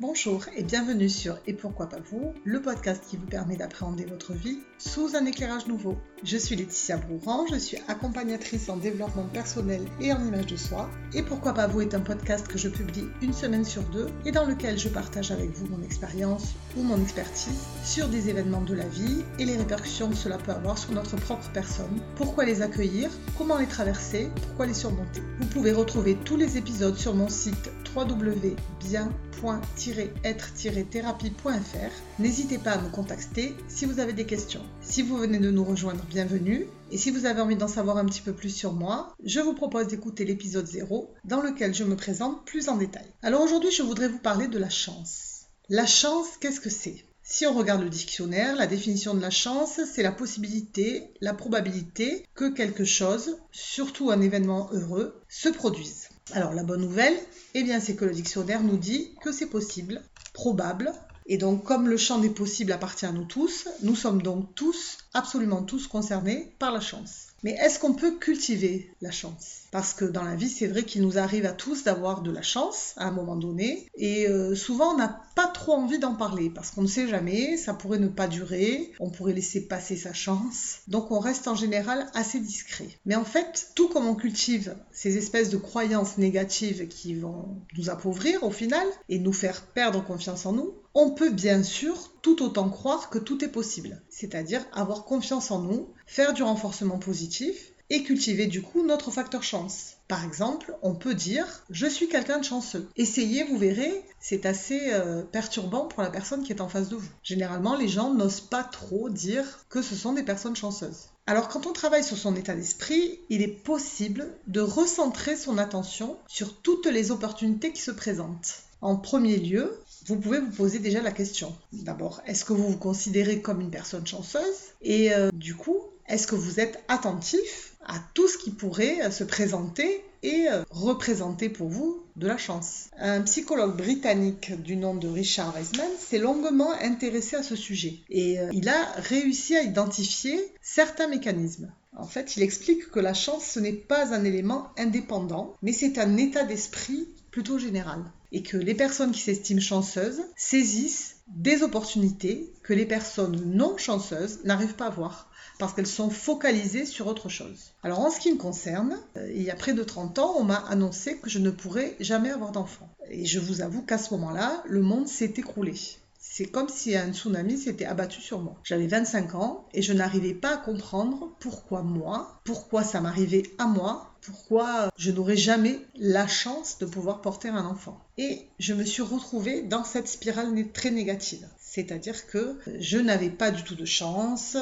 Bonjour et bienvenue sur Et pourquoi pas vous, le podcast qui vous permet d'appréhender votre vie sous un éclairage nouveau. Je suis Laetitia Brouran, je suis accompagnatrice en développement personnel et en image de soi. Et pourquoi pas vous est un podcast que je publie une semaine sur deux et dans lequel je partage avec vous mon expérience ou mon expertise sur des événements de la vie et les répercussions que cela peut avoir sur notre propre personne. Pourquoi les accueillir, comment les traverser, pourquoi les surmonter? Vous pouvez retrouver tous les épisodes sur mon site www.bien.être-thérapie.fr. N'hésitez pas à me contacter si vous avez des questions. Si vous venez de nous rejoindre, bienvenue. Et si vous avez envie d'en savoir un petit peu plus sur moi, je vous propose d'écouter l'épisode 0 dans lequel je me présente plus en détail. Alors aujourd'hui, je voudrais vous parler de la chance. La chance, qu'est-ce que c'est? Si on regarde le dictionnaire, la définition de la chance, c'est la possibilité, la probabilité que quelque chose, surtout un événement heureux, se produise. Alors la bonne nouvelle, eh bien c'est que le dictionnaire nous dit que c'est possible, probable, et donc comme le champ des possibles appartient à nous tous, nous sommes donc tous, absolument tous concernés par la chance. Mais est-ce qu'on peut cultiver la chance? Parce que dans la vie, c'est vrai qu'il nous arrive à tous d'avoir de la chance à un moment donné. Et euh, souvent, on n'a pas trop envie d'en parler parce qu'on ne sait jamais, ça pourrait ne pas durer, on pourrait laisser passer sa chance. Donc on reste en général assez discret. Mais en fait, tout comme on cultive ces espèces de croyances négatives qui vont nous appauvrir au final et nous faire perdre confiance en nous, on peut bien sûr tout autant croire que tout est possible, c'est-à-dire avoir confiance en nous, faire du renforcement positif et cultiver du coup notre facteur chance. Par exemple, on peut dire je suis quelqu'un de chanceux. Essayez, vous verrez, c'est assez euh, perturbant pour la personne qui est en face de vous. Généralement, les gens n'osent pas trop dire que ce sont des personnes chanceuses. Alors quand on travaille sur son état d'esprit, il est possible de recentrer son attention sur toutes les opportunités qui se présentent. En premier lieu, vous pouvez vous poser déjà la question. D'abord, est-ce que vous vous considérez comme une personne chanceuse? Et euh, du coup, est-ce que vous êtes attentif à tout ce qui pourrait euh, se présenter et euh, représenter pour vous de la chance? Un psychologue britannique du nom de Richard Wiseman s'est longuement intéressé à ce sujet et il a réussi à identifier certains mécanismes. En fait, il explique que la chance, ce n'est pas un élément indépendant, mais c'est un état d'esprit plutôt général et que les personnes qui s'estiment chanceuses saisissent des opportunités que les personnes non chanceuses n'arrivent pas à voir parce qu'elles sont focalisées sur autre chose. Alors en ce qui me concerne, euh, il y a près de 30 ans, on m'a annoncé que je ne pourrais jamais avoir d'enfant. Et je vous avoue qu'à ce moment-là, le monde s'est écroulé. C'est comme si un tsunami s'était abattu sur moi. J'avais 25 ans et je n'arrivais pas à comprendre pourquoi moi, pourquoi ça m'arrivait à moi, pourquoi je n'aurais jamais la chance de pouvoir porter un enfant. Et je me suis retrouvée dans cette spirale très négative. C'est-à-dire que je n'avais pas du tout de chance,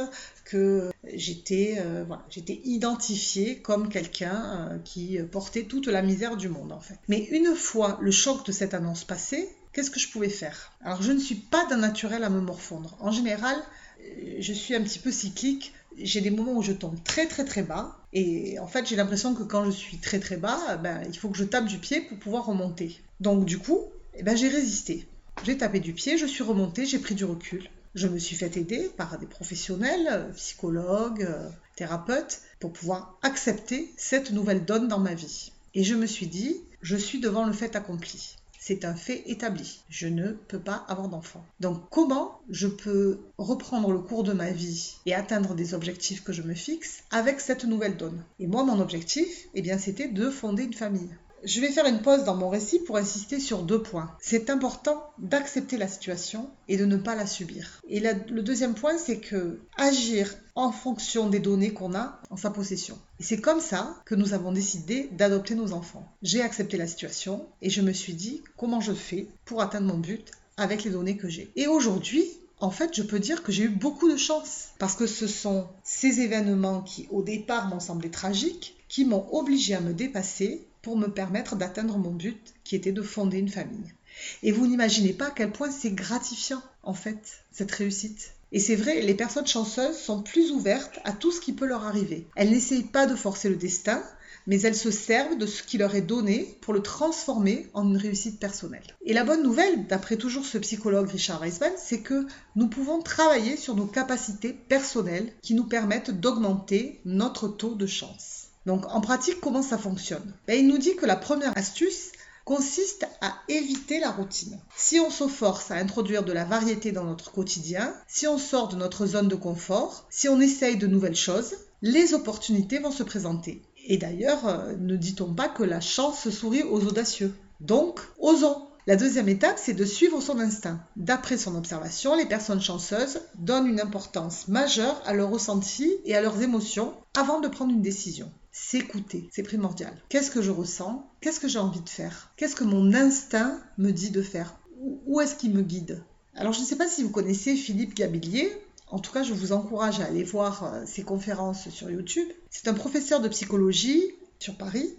que j'étais euh, voilà, j'étais identifiée comme quelqu'un euh, qui portait toute la misère du monde en fait. Mais une fois le choc de cette annonce passé, qu'est-ce que je pouvais faire? Alors je ne suis pas d'un naturel à me morfondre. En général, euh, je suis un petit peu cyclique. J'ai des moments où je tombe très très très bas. Et en fait, j'ai l'impression que quand je suis très très bas, ben, il faut que je tape du pied pour pouvoir remonter. Donc du coup, eh ben, j'ai résisté. J'ai tapé du pied, je suis remontée, j'ai pris du recul. Je me suis fait aider par des professionnels, psychologues, euh, thérapeutes, pour pouvoir accepter cette nouvelle donne dans ma vie. Et je me suis dit, je suis devant le fait accompli. C'est un fait établi. Je ne peux pas avoir d'enfant. Donc comment je peux reprendre le cours de ma vie et atteindre des objectifs que je me fixe avec cette nouvelle donne? Et moi, mon objectif, eh bien, c'était de fonder une famille. Je vais faire une pause dans mon récit pour insister sur deux points. C'est important d'accepter la situation et de ne pas la subir. Et le deuxième point, c'est que agir en fonction des données qu'on a en sa possession. Et c'est comme ça que nous avons décidé d'adopter nos enfants. J'ai accepté la situation et je me suis dit comment je fais pour atteindre mon but avec les données que j'ai. Et aujourd'hui, en fait, je peux dire que j'ai eu beaucoup de chance parce que ce sont ces événements qui, au départ, m'ont semblé tragiques, qui m'ont obligé à me dépasser pour me permettre d'atteindre mon but qui était de fonder une famille. Et vous n'imaginez pas à quel point c'est gratifiant, en fait, cette réussite. Et c'est vrai, les personnes chanceuses sont plus ouvertes à tout ce qui peut leur arriver. Elles n'essayent pas de forcer le destin, mais elles se servent de ce qui leur est donné pour le transformer en une réussite personnelle. Et la bonne nouvelle, d'après toujours ce psychologue Richard Weissman, c'est que nous pouvons travailler sur nos capacités personnelles qui nous permettent d'augmenter notre taux de chance. Donc en pratique, comment ça fonctionne? Ben, Il nous dit que la première astuce, consiste à éviter la routine. Si on se force à introduire de la variété dans notre quotidien, si on sort de notre zone de confort, si on essaye de nouvelles choses, les opportunités vont se présenter. Et d'ailleurs, euh, ne dit-on pas que la chance sourit aux audacieux? Donc, osons la deuxième étape, c'est de suivre son instinct. D'après son observation, les personnes chanceuses donnent une importance majeure à leurs ressentis et à leurs émotions avant de prendre une décision. S'écouter, c'est primordial. Qu'est-ce que je ressens? Qu'est-ce que j'ai envie de faire? Qu'est-ce que mon instinct me dit de faire? Où est-ce qu'il me guide? Alors je ne sais pas si vous connaissez Philippe Gabillier. En tout cas, je vous encourage à aller voir euh, ses conférences sur YouTube. C'est un professeur de psychologie sur Paris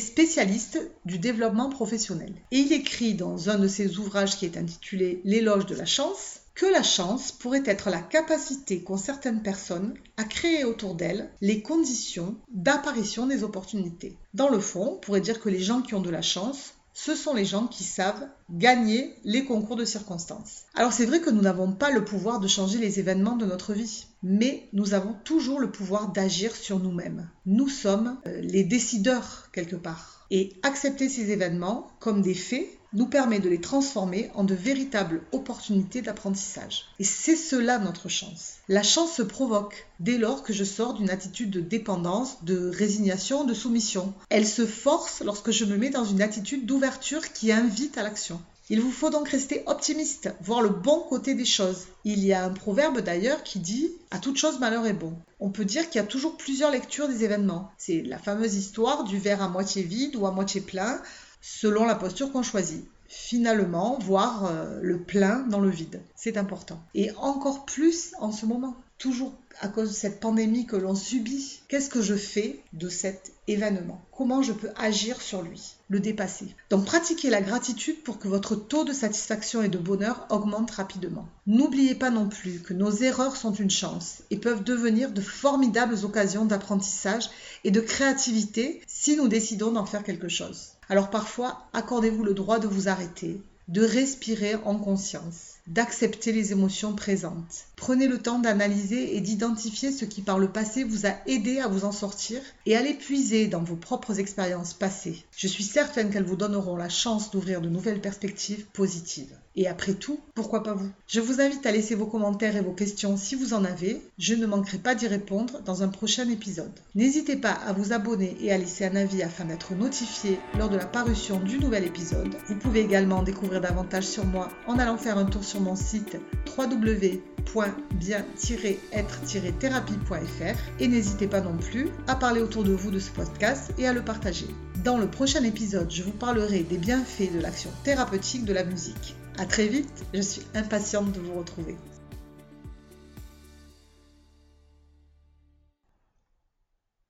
spécialiste du développement professionnel. Et il écrit dans un de ses ouvrages qui est intitulé L'éloge de la chance que la chance pourrait être la capacité qu'ont certaines personnes à créer autour d'elles les conditions d'apparition des opportunités. Dans le fond, on pourrait dire que les gens qui ont de la chance ce sont les gens qui savent gagner les concours de circonstances. Alors c'est vrai que nous n'avons pas le pouvoir de changer les événements de notre vie, mais nous avons toujours le pouvoir d'agir sur nous-mêmes. Nous sommes euh, les décideurs quelque part. Et accepter ces événements comme des faits nous permet de les transformer en de véritables opportunités d'apprentissage. Et c'est cela notre chance. La chance se provoque dès lors que je sors d'une attitude de dépendance, de résignation, de soumission. Elle se force lorsque je me mets dans une attitude d'ouverture qui invite à l'action. Il vous faut donc rester optimiste, voir le bon côté des choses. Il y a un proverbe d'ailleurs qui dit À toute chose malheur est bon. On peut dire qu'il y a toujours plusieurs lectures des événements. C'est la fameuse histoire du verre à moitié vide ou à moitié plein, selon la posture qu'on choisit. Finalement, voir euh, le plein dans le vide, c'est important. Et encore plus en ce moment, toujours à cause de cette pandémie que l'on subit. Qu'est-ce que je fais de cet événement? Comment je peux agir sur lui Le dépasser? Donc pratiquez la gratitude pour que votre taux de satisfaction et de bonheur augmente rapidement. N'oubliez pas non plus que nos erreurs sont une chance et peuvent devenir de formidables occasions d'apprentissage et de créativité si nous décidons d'en faire quelque chose. Alors parfois, accordez-vous le droit de vous arrêter, de respirer en conscience, d'accepter les émotions présentes. Prenez le temps d'analyser et d'identifier ce qui par le passé vous a aidé à vous en sortir et à puiser dans vos propres expériences passées. Je suis certaine qu'elles vous donneront la chance d'ouvrir de nouvelles perspectives positives. Et après tout, pourquoi pas vous? Je vous invite à laisser vos commentaires et vos questions si vous en avez. Je ne manquerai pas d'y répondre dans un prochain épisode. N'hésitez pas à vous abonner et à laisser un avis afin d'être notifié lors de la parution du nouvel épisode. Vous pouvez également découvrir davantage sur moi en allant faire un tour sur mon site www.bien-être-thérapie.fr et n'hésitez pas non plus à parler autour de vous de ce podcast et à le partager. Dans le prochain épisode, je vous parlerai des bienfaits de l'action thérapeutique de la musique. A très vite, je suis impatiente de vous retrouver.